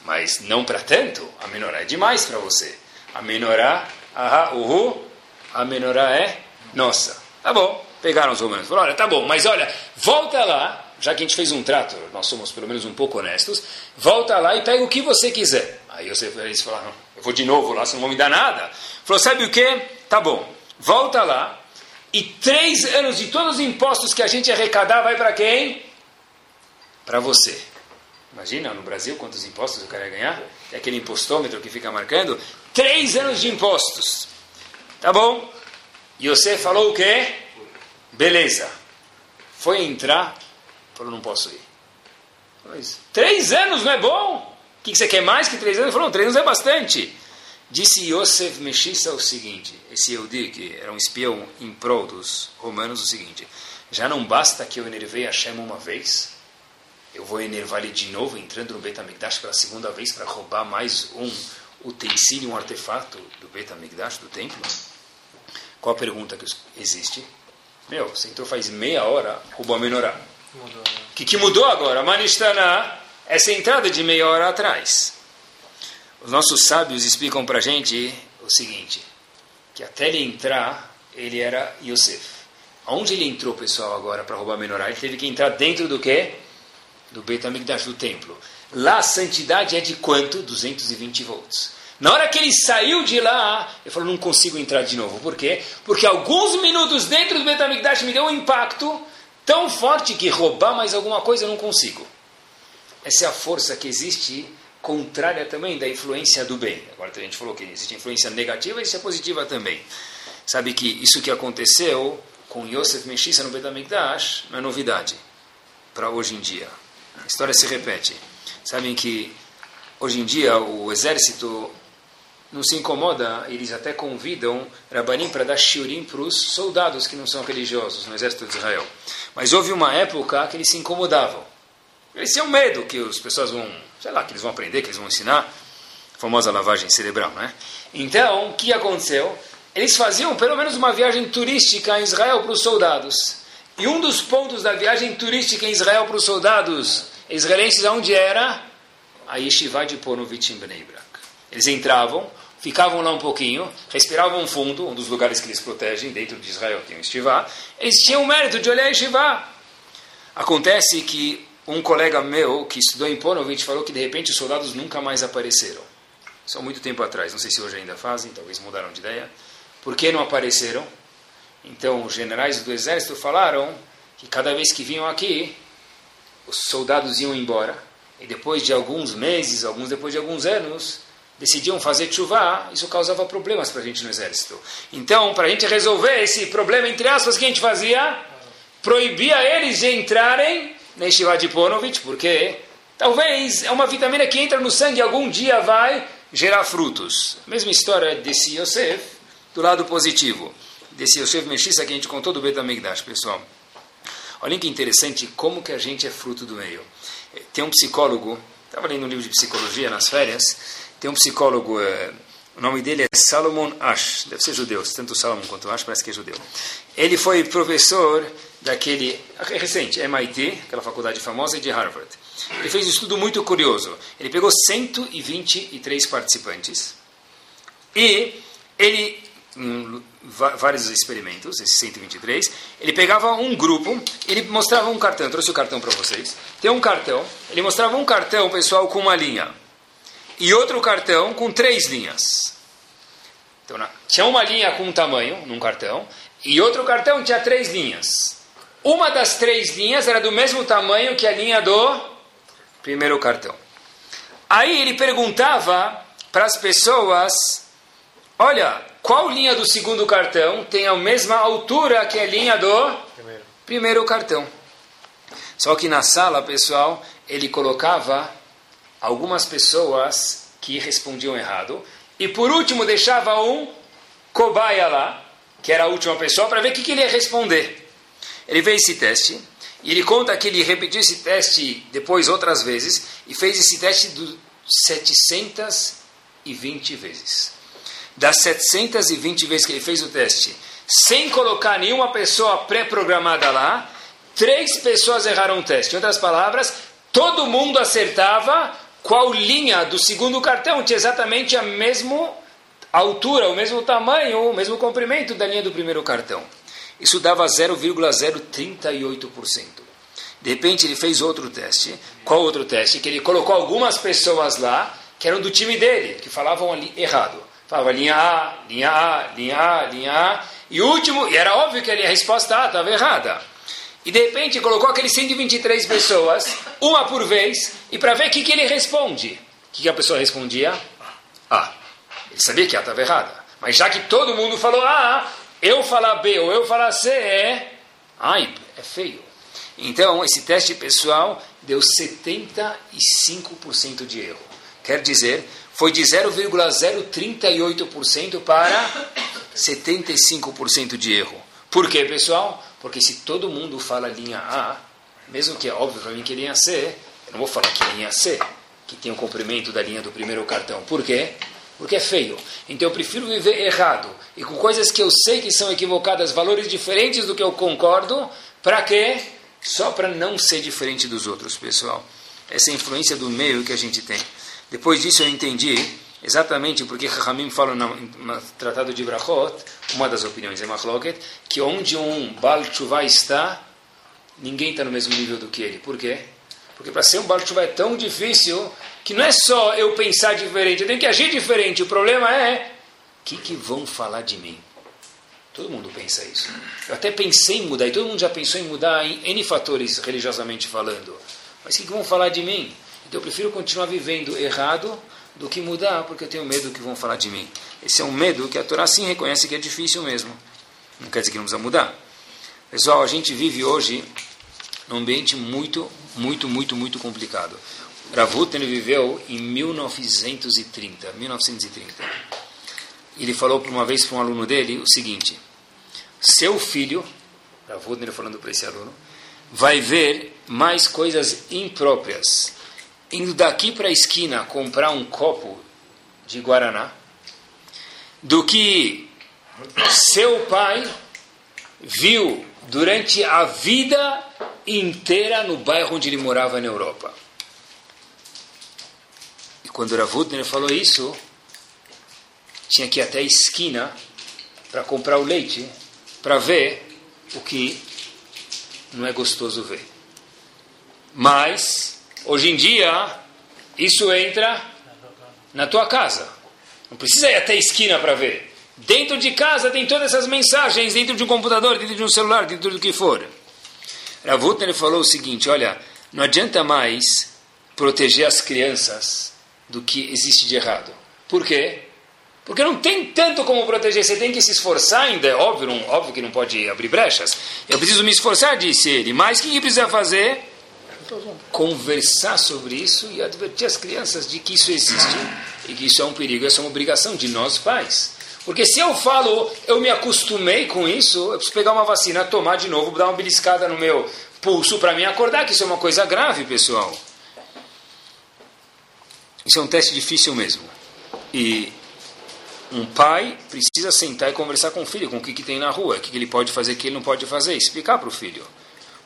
mas não para tanto, a menorá é demais para você. A menorá, aha, uhu, a menorá é nossa. Tá bom, pegaram os romanos, falaram, olha, tá bom, mas olha, volta lá, já que a gente fez um trato, nós somos pelo menos um pouco honestos, volta lá e pega o que você quiser. Aí eles falaram, eu vou de novo lá, você não vão me dar nada. Falou, sabe o que? Tá bom, volta lá e três anos de todos os impostos que a gente arrecadar vai para quem? Para você. Imagina, no Brasil, quantos impostos o cara ia ganhar? É aquele impostômetro que fica marcando. Três anos de impostos. Tá bom? E você falou o quê? Beleza. Foi entrar, falou, não posso ir. Mas, três anos não é bom? O que, você quer mais que três anos? Ele falou, três anos é bastante. Disse Yosef Meshissa o seguinte, esse Yehudi, que era um espião em prol dos romanos, o seguinte, já não basta que eu enervei Hashem uma vez, eu vou enervar ele de novo, entrando no Bet HaMikdash pela segunda vez para roubar mais um utensílio, um artefato do Bet HaMikdash, do templo? Qual a pergunta que existe? Meu, você entrou faz meia hora, roubou a menorá. O né? que, que mudou agora? Manistana, essa entrada de meia hora atrás. Os nossos sábios explicam para a gente o seguinte, que até ele entrar, ele era Yosef. Aonde ele entrou, pessoal, agora para roubar a menorá? Ele teve que entrar dentro do quê? Do Beit HaMikdash, do templo. Lá a santidade é de quanto? 220 volts. Na hora que ele saiu de lá, ele falou, não consigo entrar de novo. Por quê? Porque alguns minutos dentro do Beit HaMikdash me deu um impacto tão forte que roubar mais alguma coisa eu não consigo. Essa é a força que existe, contrária também da influência do bem. Agora a gente falou que existe influência negativa e existe a positiva também. Sabe que isso que aconteceu com Yosef Meshissa no Betamikdash não é novidade para hoje em dia. A história se repete. Sabem que hoje em dia o exército não se incomoda, eles até convidam Rabanim para dar shiurim para os soldados que não são religiosos no exército de Israel. Mas houve uma época que eles se incomodavam. Eles tinham medo que as pessoas vão, sei lá, que eles vão aprender, que eles vão ensinar. A famosa lavagem cerebral, né? Então, o que aconteceu? Eles faziam pelo menos uma viagem turística em Israel para os soldados. E um dos pontos da viagem turística em Israel para os soldados israelenses, onde era? A Yeshiva de Ponovitch em Bnei Brak. Eles entravam, ficavam lá um pouquinho, respiravam fundo, um dos lugares que eles protegem, dentro de Israel tem um Yeshiva. Eles tinham o mérito de olhar a Yeshiva. Acontece que um colega meu que estudou em Ponovitch falou que de repente os soldados nunca mais apareceram. Há muito tempo atrás, não sei se hoje ainda fazem, talvez mudaram de ideia. Por que não apareceram? Então os generais do exército falaram que cada vez que vinham aqui, os soldados iam embora. E depois de alguns meses, alguns depois de alguns anos, decidiam fazer chuva, isso causava problemas para a gente no exército. Então, para a gente resolver esse problema, entre aspas, que a gente fazia? Proibia eles de entrarem na Yeshiva de Ponovitch, porque talvez é uma vitamina que entra no sangue e algum dia vai gerar frutos. Mesma história desse Yosef, do lado positivo. Desse Yosef Meshissa que a gente contou do Betamigdash, pessoal. Olhem que interessante como que a gente é fruto do meio. Tem um psicólogo, estava lendo um livro de psicologia nas férias, tem um psicólogo, é, o nome dele é Salomon Ash, deve ser judeu, tanto Salomon quanto Ash parece que é judeu. Ele foi professor daquele, recente, MIT, aquela faculdade famosa, e de Harvard. Ele fez um estudo muito curioso. Ele pegou 123 participantes e ele, em vários experimentos, esses 123, ele pegava um grupo, ele mostrava um cartão, trouxe o cartão para vocês. Tem um cartão, ele mostrava um cartão, pessoal, com uma linha. E outro cartão com três linhas. Então, tinha uma linha com um tamanho num cartão, e outro cartão tinha três linhas. Uma das três linhas era do mesmo tamanho que a linha do primeiro cartão. Aí ele perguntava para as pessoas: Olha, qual linha do segundo cartão tem a mesma altura que a linha do primeiro, primeiro cartão? Só que na sala, pessoal, ele colocava algumas pessoas que respondiam errado. E por último, deixava um cobaia lá, que era a última pessoa, para ver o que, que ele ia responder. Ele fez esse teste, e ele conta que ele repetiu esse teste depois outras vezes, e fez esse teste do 720 vezes. Das 720 vezes que ele fez o teste, sem colocar nenhuma pessoa pré-programada lá, três pessoas erraram o teste. Em outras palavras, todo mundo acertava qual linha do segundo cartão tinha exatamente a mesma altura, o mesmo tamanho, o mesmo comprimento da linha do primeiro cartão. Isso dava 0,038%. De repente ele fez outro teste. Qual outro teste? Que ele colocou algumas pessoas lá que eram do time dele, que falavam ali errado. Falava linha A, linha A, linha A, linha A. E o último, e era óbvio que a resposta A estava errada. E de repente colocou aqueles 123 pessoas, uma por vez, e para ver o que, que ele responde. O que, que a pessoa respondia? A. Ele sabia que A estava errada. Mas já que todo mundo falou A, eu falar B ou eu falar C é. Ai, é feio. Então, esse teste pessoal deu 75% de erro. Quer dizer, foi de 0,038% para 75% de erro. Por quê, pessoal? Porque se todo mundo fala linha A, mesmo que é óbvio para mim que é linha C, eu não vou falar que é linha C, que tem o comprimento da linha do primeiro cartão. Por quê? Porque é feio. Então eu prefiro viver errado e com coisas que eu sei que são equivocadas, valores diferentes do que eu concordo, para quê? Só para não ser diferente dos outros, pessoal. Essa é a influência do meio que a gente tem. Depois disso eu entendi exatamente porque Rahamim fala no, Tratado de Brachot, uma das opiniões é Machloket, que onde um Baal Tshuva está, ninguém está no mesmo nível do que ele. Por quê? Porque para ser um Baal Tshuva é tão difícil que não é só eu pensar diferente, eu tenho que agir diferente. O problema é, o que, que vão falar de mim? Todo mundo pensa isso. Eu até pensei em mudar, e todo mundo já pensou em mudar em N fatores religiosamente falando. Mas o que, que vão falar de mim? Então eu prefiro continuar vivendo errado do que mudar, porque eu tenho medo que vão falar de mim. Esse é um medo que a Torá sim reconhece que é difícil mesmo. Não quer dizer que não precisa mudar. Pessoal, a gente vive hoje num ambiente muito, muito, muito, muito complicado. Ravut ele viveu em 1930, 1930. Ele falou por uma vez para um aluno dele o seguinte: seu filho, Ravut ele falando para esse aluno, vai ver mais coisas impróprias indo daqui para a esquina comprar um copo de Guaraná, do que seu pai viu durante a vida inteira no bairro onde ele morava na Europa. E quando Ravutner falou isso, tinha que ir até a esquina para comprar o leite, para ver o que não é gostoso ver. Mas Hoje em dia, isso entra na tua casa. Não precisa ir até a esquina para ver. Dentro de casa tem todas essas mensagens, dentro de um computador, dentro de um celular, dentro do que for. Ravutner falou o seguinte: olha, não adianta mais proteger as crianças do que existe de errado. Por quê? Porque não tem tanto como proteger, você tem que se esforçar ainda, é óbvio, não, óbvio que não pode abrir brechas. Eu preciso me esforçar, disse ele, mas o que precisa fazer? Conversar sobre isso e advertir as crianças de que isso existe e que isso é um perigo, essa é uma obrigação de nós pais. Porque se eu falo, eu me acostumei com isso, eu preciso pegar uma vacina, tomar de novo, dar uma beliscada no meu pulso para me acordar, que isso é uma coisa grave, pessoal. Isso é um teste difícil mesmo. E um pai precisa sentar e conversar com o filho, com o que, que tem na rua, o que, que ele pode fazer, o que ele não pode fazer, explicar para o filho.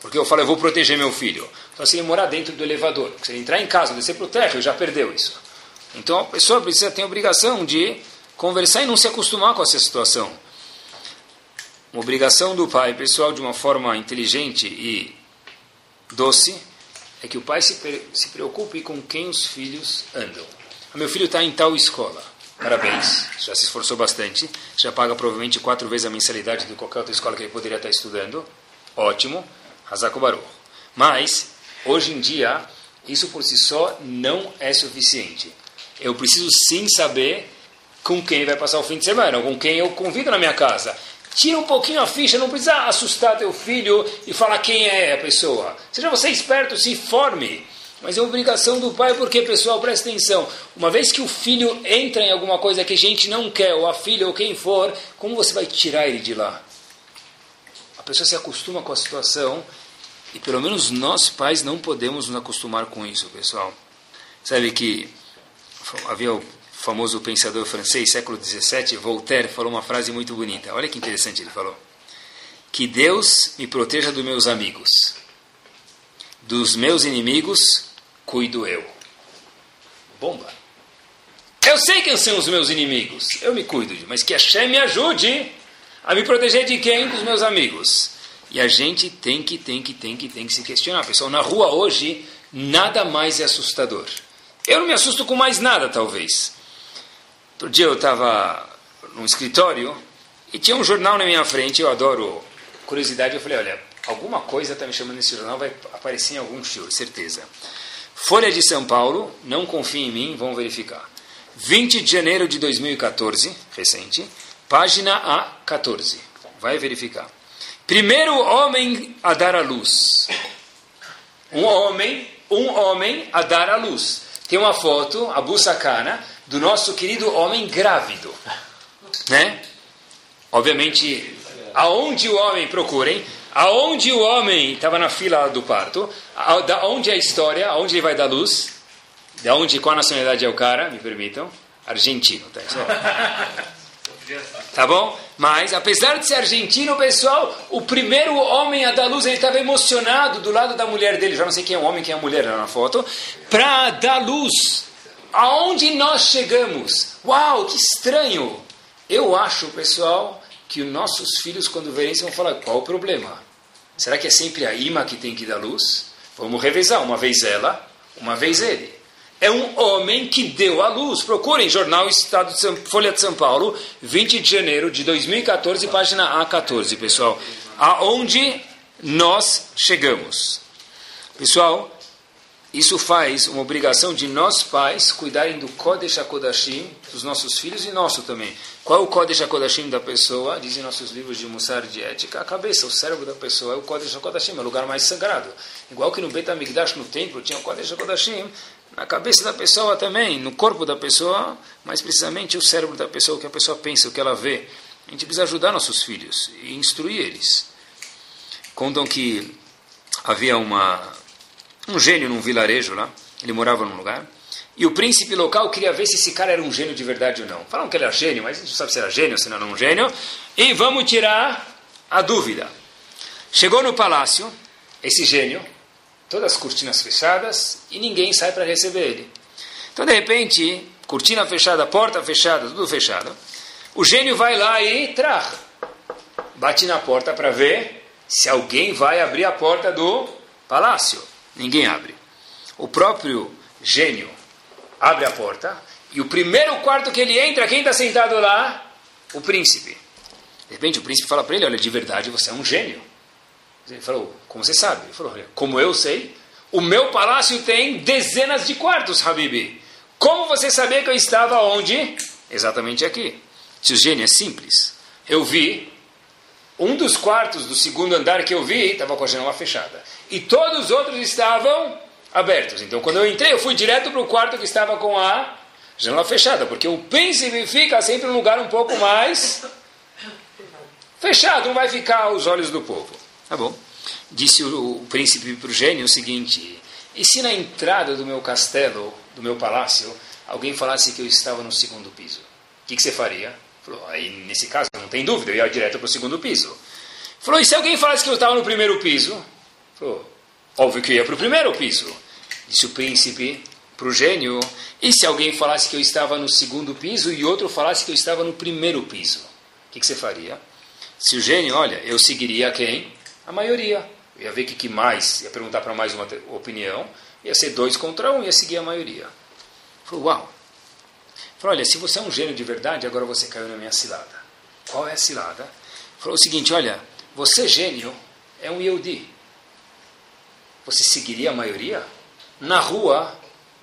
Porque eu falo, eu vou proteger meu filho. Então, se ele morar dentro do elevador, se ele entrar em casa, descer para o térreo, já perdeu isso. Então, a pessoa precisa ter a obrigação de conversar e não se acostumar com essa situação. Uma obrigação do pai, pessoal, de uma forma inteligente e doce, é que o pai se, se preocupe com quem os filhos andam. O meu filho está em tal escola. Parabéns, já se esforçou bastante. Já paga provavelmente quatro vezes a mensalidade de qualquer outra escola que ele poderia estar estudando. Ótimo. Hazako Baruch. Mas, hoje em dia, isso por si só não é suficiente. Eu preciso sim saber com quem vai passar o fim de semana, com quem eu convido na minha casa. Tira um pouquinho a ficha, não precisa assustar teu filho e falar quem é a pessoa. Seja você esperto, se forme. Mas é obrigação do pai, porque, pessoal, presta atenção. Uma vez que o filho entra em alguma coisa que a gente não quer, ou a filha, ou quem for, como você vai tirar ele de lá? A pessoa se acostuma com a situação e pelo menos nós pais não podemos nos acostumar com isso, pessoal. Sabe que havia o famoso pensador francês, século XVII, Voltaire, falou uma frase muito bonita. Olha que interessante ele falou. Que Deus me proteja dos meus amigos. Dos meus inimigos, cuido eu. Bomba. Eu sei quem são os meus inimigos. Eu me cuido, mas que Hashem me ajude a me proteger de quem? Dos meus amigos. E a gente tem que, tem que, tem que, tem que se questionar. Pessoal, na rua hoje, nada mais é assustador. Eu não me assusto com mais nada, talvez. Outro dia eu estava num escritório e tinha um jornal na minha frente, eu adoro curiosidade, eu falei, olha, alguma coisa está me chamando nesse jornal, vai aparecer em algum show, certeza. Folha de São Paulo, não confie em mim, vão verificar. 20 de janeiro de 2014, recente, página A14. Vai verificar. Primeiro homem a dar a luz. Um homem, um homem a dar a luz. Tem uma foto, a Bussacana, do nosso querido homem grávido. Né? Obviamente, aonde o homem, procurem, aonde o homem estava na fila do parto, da onde é a história, aonde ele vai dar luz, da onde, qual a nacionalidade é o cara, me permitam, argentino, tá? Tá bom? Mas, apesar de ser argentino, pessoal, o primeiro homem a dar luz, ele estava emocionado do lado da mulher dele, já não sei quem é o homem, quem é a mulher na foto, para dar luz. Aonde nós chegamos? Uau, que estranho! Eu acho, pessoal, que os nossos filhos, quando verem isso, vão falar: qual o problema? Será que é sempre a imã que tem que dar luz? Vamos revezar, uma vez ela, uma vez ele é um homem que deu à luz. Procurem Jornal Estado de São, Folha de São Paulo, 20 de janeiro de 2014, página A14, pessoal. Aonde nós chegamos. Pessoal, isso faz uma obrigação de nós pais cuidarem do Kodesh HaKodashim dos nossos filhos e nosso também. Qual é o Kodesh HaKodashim da pessoa? Dizem nossos livros de Mussar de ética. A cabeça, o cérebro da pessoa é o Kodesh HaKodashim, é o lugar mais sagrado. Igual que no Bet HaMikdash, no templo, tinha o Kodesh HaKodashim, na cabeça da pessoa também, no corpo da pessoa, mas precisamente o cérebro da pessoa, o que a pessoa pensa, o que ela vê. A gente precisa ajudar nossos filhos e instruir eles. Contam que havia uma, um gênio num vilarejo lá, ele morava num lugar, e o príncipe local queria ver se esse cara era um gênio de verdade ou não. Falam que ele era gênio, mas a gente não sabe se era gênio ou se não era um gênio. E vamos tirar a dúvida. Chegou no palácio, esse gênio, todas as cortinas fechadas e ninguém sai para receber ele. Então, de repente, cortina fechada, porta fechada, tudo fechado. O gênio vai lá e traz. Bate na porta para ver se alguém vai abrir a porta do palácio. Ninguém abre. O próprio gênio abre a porta e o primeiro quarto que ele entra, quem está sentado lá? O príncipe. De repente o príncipe fala para ele: Olha, de verdade você é um gênio. Ele falou, como você sabe? Ele falou, como eu sei, o meu palácio tem dezenas de quartos, Habib. Como você sabia que eu estava onde? Exatamente aqui. Tio gênio é simples. Eu vi, um dos quartos do segundo andar que eu vi estava com a janela fechada. E todos os outros estavam abertos. Então, quando eu entrei, eu fui direto para o quarto que estava com a janela fechada. Porque o príncipe fica sempre em um lugar um pouco mais fechado, não vai ficar aos olhos do povo. Tá bom. disse o, o príncipe para o gênio o seguinte: e se na entrada do meu castelo, do meu palácio, alguém falasse que eu estava no segundo piso? O que, que você faria? Falou, aí nesse caso não tem dúvida, eu ia direto para o segundo piso. Falou, e se alguém falasse que eu estava no primeiro piso? Falou, óbvio que eu ia para o primeiro piso. Disse o príncipe para o gênio, e se alguém falasse que eu estava no segundo piso e outro falasse que eu estava no primeiro piso? O que, que você faria? Se o gênio, olha, eu seguiria quem? A maioria. Eu ia ver o que, que mais, ia perguntar para mais uma opinião, ia ser dois contra um, ia seguir a maioria. Falou, uau. Falou, olha, se você é um gênio de verdade, agora você caiu na minha cilada. Qual é a cilada? Falou o seguinte, olha, você gênio é um Yehudi. Você seguiria a maioria? Na rua,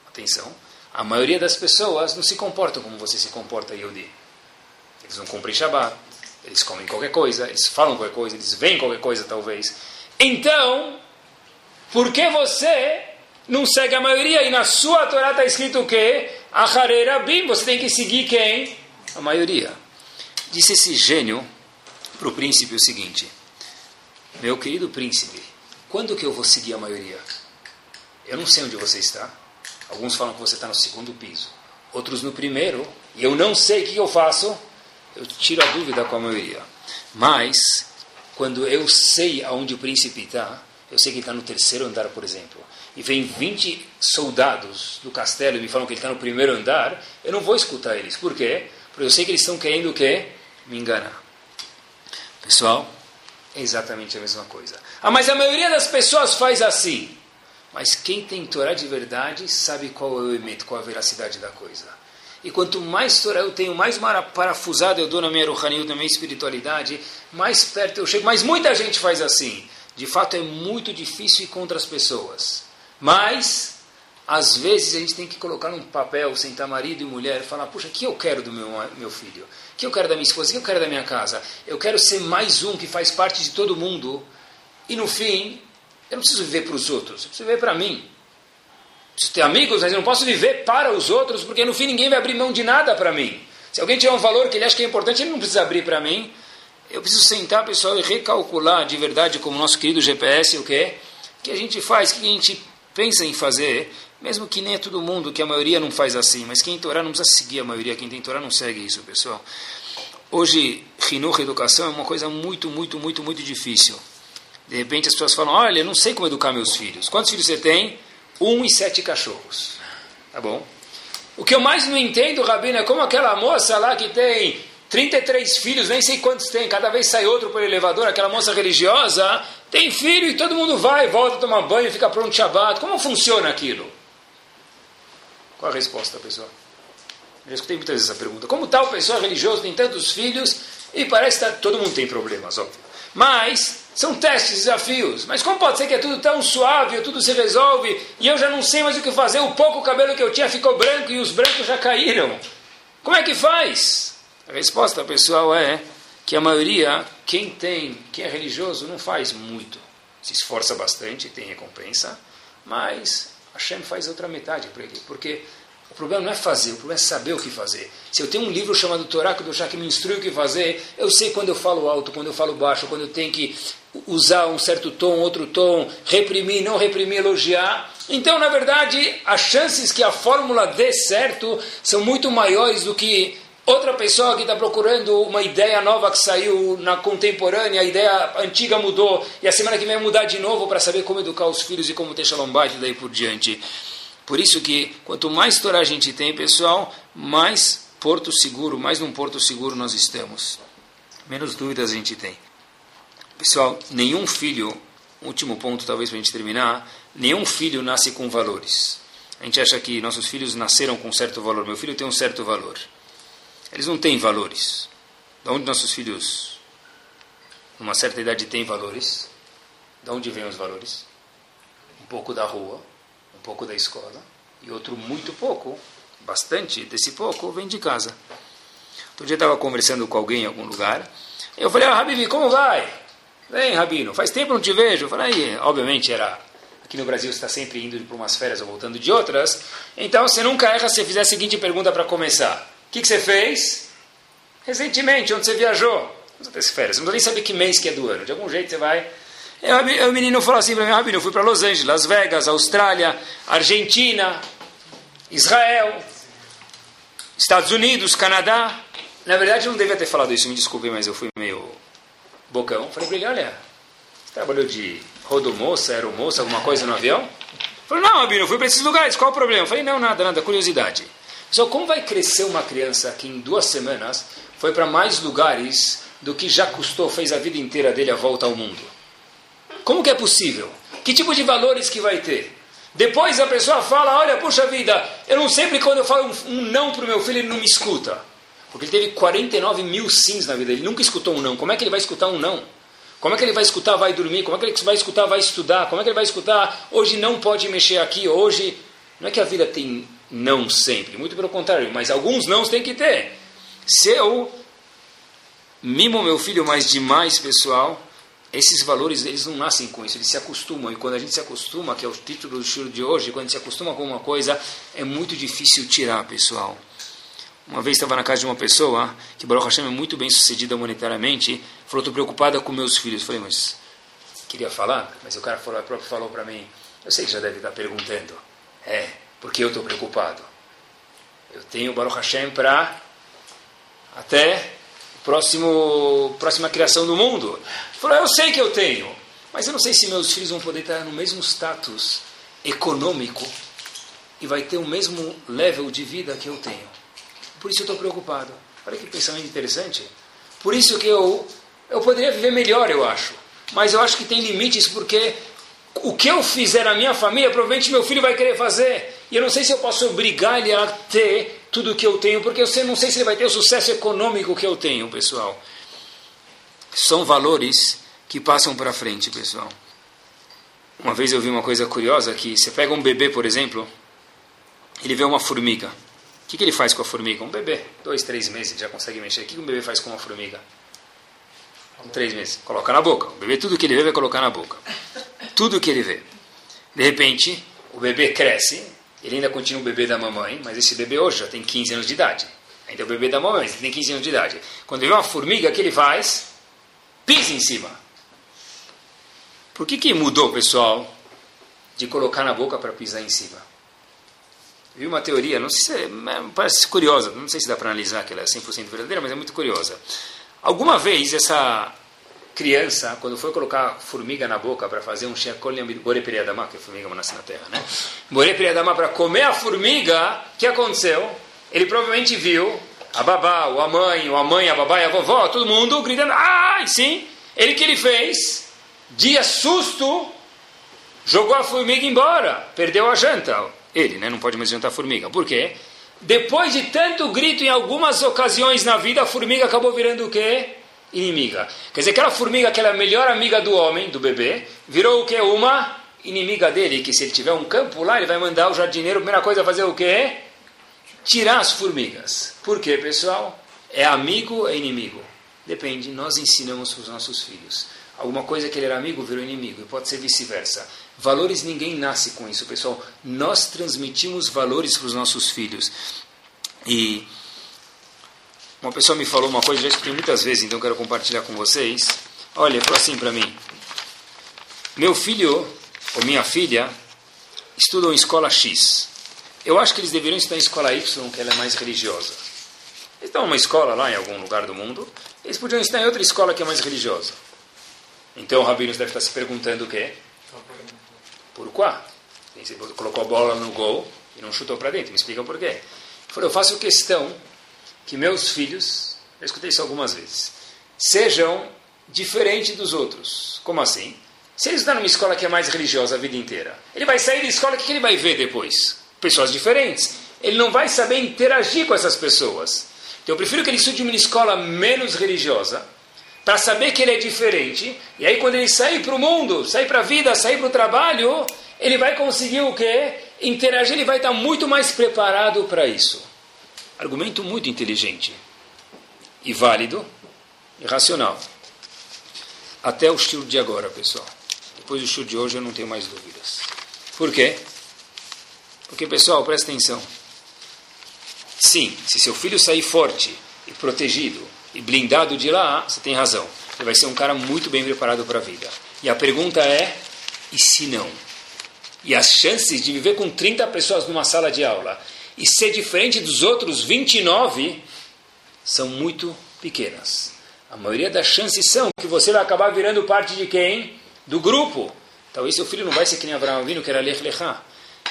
atenção, a maioria das pessoas não se comportam como você se comporta, Yehudi. Eles não cumprem Shabbat, eles comem qualquer coisa, eles falam qualquer coisa, eles veem qualquer coisa, talvez. Então, por que você não segue a maioria? E na sua Torá está escrito o quê? Achareira bim, você tem que seguir quem? A maioria. Disse esse gênio para o príncipe o seguinte: Meu querido príncipe, quando que eu vou seguir a maioria? Eu não sei onde você está. Alguns falam que você está no segundo piso, outros no primeiro, e eu não sei o que eu faço eu tiro a dúvida com a maioria. Mas, quando eu sei aonde o príncipe está, eu sei que ele está no terceiro andar, por exemplo, e vem 20 soldados do castelo e me falam que ele está no primeiro andar, eu não vou escutar eles. Por quê? Porque eu sei que eles estão querendo o quê? Me enganar. Pessoal, é exatamente a mesma coisa. Ah, mas a maioria das pessoas faz assim. Mas quem tem Torá de verdade sabe qual é o emento, qual a veracidade da coisa. E quanto mais Torá eu tenho, mais parafusado eu dou na minha Ruhaniyut, na minha espiritualidade, mais perto eu chego. Mas muita gente faz assim. De fato, é muito difícil ir contra as pessoas. Mas, às vezes, a gente tem que colocar num papel, sentar marido e mulher, falar: puxa, o que eu quero do meu, meu filho? O que eu quero da minha esposa? O que eu quero da minha casa? Eu quero ser mais um que faz parte de todo mundo. E no fim, eu não preciso viver para os outros, eu preciso viver para mim preciso ter amigos, mas eu não posso viver para os outros, porque no fim ninguém vai abrir mão de nada para mim. Se alguém tiver um valor que ele acha que é importante, ele não precisa abrir para mim. Eu preciso sentar, pessoal, e recalcular de verdade, como nosso querido GPS, o que é que a gente faz, o que a gente pensa em fazer, mesmo que nem é todo mundo, que a maioria não faz assim, mas quem Torá não precisa seguir a maioria, quem tem Torá não segue isso, pessoal. Hoje, Rinur, educação, é uma coisa muito, muito, muito, muito difícil. De repente as pessoas falam, olha, eu não sei como educar meus filhos. Quantos filhos você tem? Um e sete cachorros. Tá bom? O que eu mais não entendo, Rabino, é como aquela moça lá que tem 33 filhos, nem sei quantos tem, cada vez sai outro pelo elevador, aquela moça religiosa, tem filho e todo mundo vai, volta, tomar banho, fica pronto Shabbat. Como funciona aquilo? Qual a resposta, pessoal? Eu escutei muitas vezes essa pergunta. Como tal pessoa religiosa tem tantos filhos e parece que tá, todo mundo tem problemas, óbvio. Mas são testes, desafios. Mas como pode ser que é tudo tão suave, tudo se resolve e eu já não sei mais o que fazer? O pouco cabelo que eu tinha ficou branco e os brancos já caíram. Como é que faz? A resposta, pessoal, é que a maioria, quem tem, quem é religioso, não faz muito. Se esforça bastante, tem recompensa, mas Hashem faz outra metade para ele. Porque o problema não é fazer, o problema é saber o que fazer. Se eu tenho um livro chamado Torá Chá que me instrui o que fazer, eu sei quando eu falo alto, quando eu falo baixo, quando eu tenho que usar um certo tom, outro tom, reprimir, não reprimir, elogiar. Então, na verdade, as chances que a fórmula dê certo são muito maiores do que outra pessoa que está procurando uma ideia nova que saiu na contemporânea, a ideia antiga mudou, e a semana que vem mudar de novo para saber como educar os filhos e como ter shalom daí por diante. Por isso que quanto mais Torá a gente tem, pessoal, mais porto seguro, mais num porto seguro nós estamos. Menos dúvidas a gente tem. Pessoal, nenhum filho, último ponto talvez para a gente terminar, nenhum filho nasce com valores. A gente acha que nossos filhos nasceram com certo valor. Meu filho tem um certo valor. Eles não têm valores. De onde nossos filhos, numa certa idade, têm valores? De onde vêm os valores? Um pouco da rua, pouco da escola, e outro muito pouco, bastante desse pouco, vem de casa. Outro dia estava conversando com alguém em algum lugar, eu falei, ah, Habibi, como vai? Vem, Rabino, faz tempo não te vejo. Eu falei, obviamente era. Aqui no Brasil está sempre indo para umas férias ou voltando de outras. Então você nunca erra se fizer a seguinte pergunta para começar: O que, que, você fez? Recentemente, onde você viajou? Nas férias. Não nem saber que mês que é do ano. De algum jeito você vai. E o menino falou assim para mim, Rabino, eu fui para Los Angeles, Las Vegas, Austrália, Argentina, Israel, Estados Unidos, Canadá. Na verdade, eu não devia ter falado isso, me desculpe, mas eu fui meio bocão. Falei para ele, olha, você trabalhou de rodomoça, aeromoça, alguma coisa no avião? Falei, não, Rabino, eu fui para esses lugares, qual o problema? Eu falei, não, nada, nada, curiosidade. Só como vai crescer uma criança que em duas semanas foi para mais lugares do que já custou, fez a vida inteira dele a volta ao mundo? Como que é possível? Que tipo de valores que vai ter? Depois a pessoa fala, olha, puxa vida, eu não sempre quando eu falo um, um não para o meu filho, ele não me escuta. Porque ele teve 49 mil sims na vida, ele nunca escutou um não. Como é que ele vai escutar um não? Como é que ele vai escutar, vai dormir? Como é que ele vai escutar, vai estudar? Como é que ele vai escutar, hoje não pode mexer aqui, hoje... Não é que a vida tem não sempre, muito pelo contrário, mas alguns não tem que ter. Se eu mimo meu filho mais demais, pessoal, esses valores eles não nascem com isso, eles se acostumam. E quando a gente se acostuma, que é o título do show de hoje, quando a gente se acostuma com uma coisa, é muito difícil tirar, pessoal. Uma vez estava na casa de uma pessoa que Baruch Hashem é muito bem sucedida monetariamente, falou: estou preocupada com meus filhos. Eu falei, mas queria falar, mas o cara falou, próprio falou para mim: eu sei que já deve estar perguntando. É, porque eu estou preocupado. Eu tenho Baruch Hashem para até próximo próxima criação do mundo. Ele falou, eu sei que eu tenho, mas eu não sei se meus filhos vão poder estar no mesmo status econômico e vai ter o mesmo level de vida que eu tenho. Por isso eu estou preocupado. Olha que pensamento interessante. Por isso que eu, eu poderia viver melhor, eu acho. Mas eu acho que tem limites porque o que eu fizer na minha família, provavelmente meu filho vai querer fazer. E eu não sei se eu posso obrigar ele a ter tudo que eu tenho, porque eu não sei se ele vai ter o sucesso econômico que eu tenho, pessoal. São valores que passam para frente, pessoal. Uma vez eu vi uma coisa curiosa que você pega um bebê, por exemplo, ele vê uma formiga. O que, que ele faz com a formiga? Um bebê, dois, três meses, já consegue mexer. O que, que um bebê faz com uma formiga? Com três meses. Coloca na boca. O bebê, tudo que ele vê, vai colocar na boca. Tudo que ele vê. De repente, o bebê cresce, ele ainda continua o bebê da mamãe, mas esse bebê hoje já tem 15 anos de idade. Ainda é o bebê da mamãe, mas ele tem 15 anos de idade. Quando ele vê uma formiga, o que ele faz? Pisa em cima. Por que, que mudou, pessoal, de colocar na boca para pisar em cima? Vi uma teoria, não sei se é, parece curiosa, não sei se dá para analisar que ela é 100% verdadeira, mas é muito curiosa. Alguma vez essa criança, quando foi colocar formiga na boca para fazer um shekolem boreperiadama, que a formiga nasce na terra, né? Boreperiadama para comer a formiga, o que aconteceu? Ele provavelmente viu a babá, ou a mãe, ou a mãe, a babá e a vovó, todo mundo gritando, ai, sim. Ele que ele fez, de susto, jogou a formiga embora, perdeu a janta. Ele, né? Não pode mais jantar formiga. Por quê? Depois de tanto grito em algumas ocasiões na vida, a formiga acabou virando o quê? Inimiga. Quer dizer, aquela formiga, aquela melhor amiga do homem, do bebê, virou o que? Uma inimiga dele, que se ele tiver um campo lá, ele vai mandar o jardineiro, a primeira coisa a fazer o quê? Tirar as formigas. Por quê, pessoal? É amigo ou é inimigo? Depende, nós ensinamos para os nossos filhos. Alguma coisa que ele era amigo virou inimigo, e pode ser vice-versa. Valores ninguém nasce com isso, pessoal. Nós transmitimos valores para os nossos filhos. E uma pessoa me falou uma coisa, já escutei muitas vezes, então quero compartilhar com vocês. Olha, falou assim para mim: Meu filho ou minha filha estudam em escola X. Eu acho que eles deveriam estar em escola Y, que ela é mais religiosa. Eles estão em uma escola lá em algum lugar do mundo, eles podiam estar em outra escola que é mais religiosa. Então o Rabino deve estar se perguntando o quê? Por quê? Colocou a bola no gol e não chutou para dentro. Me explica por quê. Ele falou, eu faço questão que meus filhos, eu escutei isso algumas vezes, sejam diferentes dos outros. Como assim? Se ele estudar numa escola que é mais religiosa a vida inteira, ele vai sair da escola, o que ele vai ver depois? Pessoas diferentes. Ele não vai saber interagir com essas pessoas. Então eu prefiro que ele estude uma escola menos religiosa, para saber que ele é diferente, e aí quando ele sair para o mundo, sair para a vida, sair para o trabalho, ele vai conseguir o quê? Interagir, ele vai estar muito mais preparado para isso. Argumento muito inteligente e válido e racional. Até o estilo de agora, pessoal. Depois do estilo de hoje eu não tenho mais dúvidas. Por quê? Porque, pessoal, presta atenção. Sim, se seu filho sair forte e protegido e blindado de lá, você tem razão. Ele vai ser um cara muito bem preparado para a vida. E a pergunta é: e se não? E as chances de viver com 30 pessoas numa sala de aula e ser diferente dos outros 29 são muito pequenas. A maioria das chances são que você vai acabar virando parte de quem? Do grupo. Talvez seu filho não vai ser que nem Abraão Avinu, que era Lech Lechá.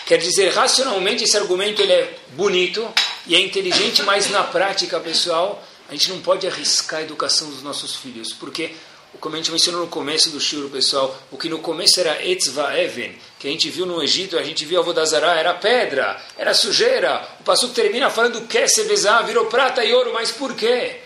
Quer dizer, racionalmente esse argumento ele é bonito e é inteligente, mas na prática, pessoal, a gente não pode arriscar a educação dos nossos filhos, porque como a gente mencionou no começo do shur, pessoal, o que no começo era etzva even, que a gente viu no Egito, a gente viu a Vodazara, era pedra, era sujeira. O passo termina falando que virou prata e ouro, mas por quê?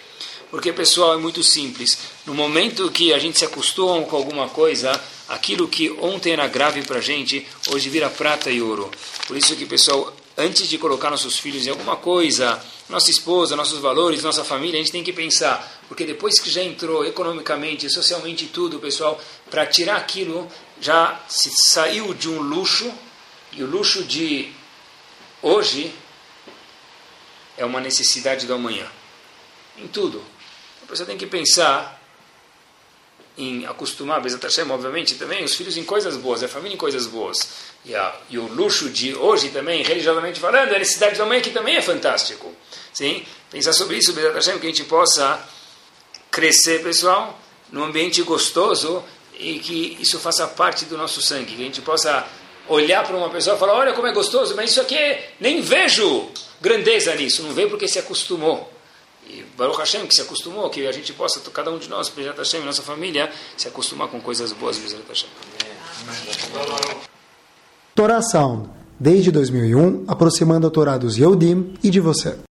Porque, pessoal, é muito simples. No momento que a gente se acostuma com alguma coisa, aquilo que ontem era grave para a gente, hoje vira prata e ouro. Por isso que, pessoal, antes de colocar nossos filhos em alguma coisa, nossa esposa, nossos valores, nossa família, a gente tem que pensar, porque depois que já entrou economicamente, socialmente tudo, pessoal, para tirar aquilo, já se saiu de um luxo, e o luxo de hoje é uma necessidade do amanhã. Em tudo. Você tem que pensar em acostumar, Bezat Hashem, obviamente, também, os filhos em coisas boas, a família em coisas boas. E, a, e o luxo de hoje também, religiosamente falando, a necessidade da mãe que também é fantástico. Sim? Pensar sobre isso, Bezat Hashem, que a gente possa crescer, pessoal, num ambiente gostoso e que isso faça parte do nosso sangue, que a gente possa olhar para uma pessoa e falar, olha como é gostoso, mas isso aqui nem vejo grandeza nisso, não veio porque se acostumou. E Baruch Hashem, que se acostumou, que a gente possa, cada um de nós, Bezat Hashem, nossa família, se acostumar com coisas boas, Bezat Hashem. Torá Sound, desde 2001, aproximando a Torá dos Yehudim e de você.